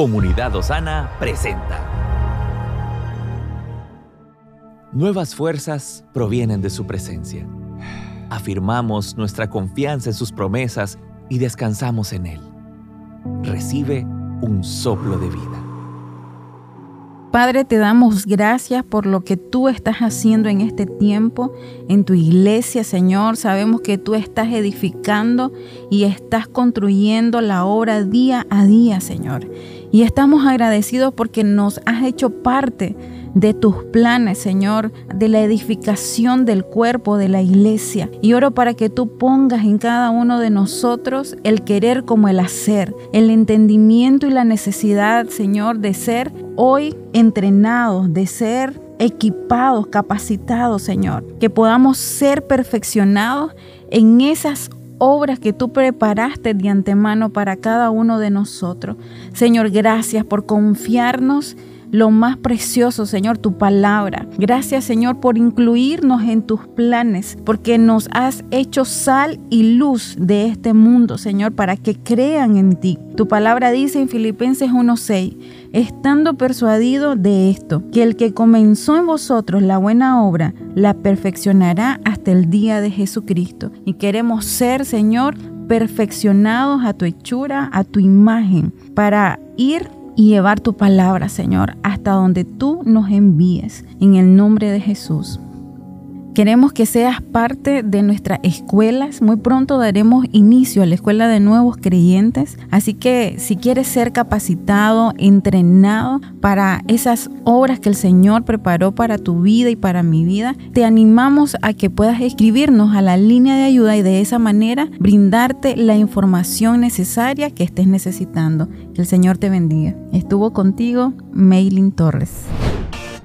Comunidad Osana presenta. Nuevas fuerzas provienen de su presencia. Afirmamos nuestra confianza en sus promesas y descansamos en Él. Recibe un soplo de vida. Padre, te damos gracias por lo que tú estás haciendo en este tiempo en tu iglesia, Señor. Sabemos que tú estás edificando y estás construyendo la obra día a día, Señor. Y estamos agradecidos porque nos has hecho parte de tus planes, Señor, de la edificación del cuerpo de la iglesia. Y oro para que tú pongas en cada uno de nosotros el querer como el hacer, el entendimiento y la necesidad, Señor, de ser hoy entrenados, de ser equipados, capacitados, Señor. Que podamos ser perfeccionados en esas obras que tú preparaste de antemano para cada uno de nosotros. Señor, gracias por confiarnos lo más precioso, Señor, tu palabra. Gracias, Señor, por incluirnos en tus planes, porque nos has hecho sal y luz de este mundo, Señor, para que crean en ti. Tu palabra dice en Filipenses 1:6, estando persuadido de esto, que el que comenzó en vosotros la buena obra, la perfeccionará hasta el día de Jesucristo. Y queremos ser, Señor, perfeccionados a tu hechura, a tu imagen, para ir y llevar tu palabra, Señor, hasta donde tú nos envíes. En el nombre de Jesús. Queremos que seas parte de nuestras escuelas. Muy pronto daremos inicio a la escuela de nuevos creyentes. Así que si quieres ser capacitado, entrenado para esas obras que el Señor preparó para tu vida y para mi vida, te animamos a que puedas escribirnos a la línea de ayuda y de esa manera brindarte la información necesaria que estés necesitando. Que el Señor te bendiga. Estuvo contigo Maylin Torres.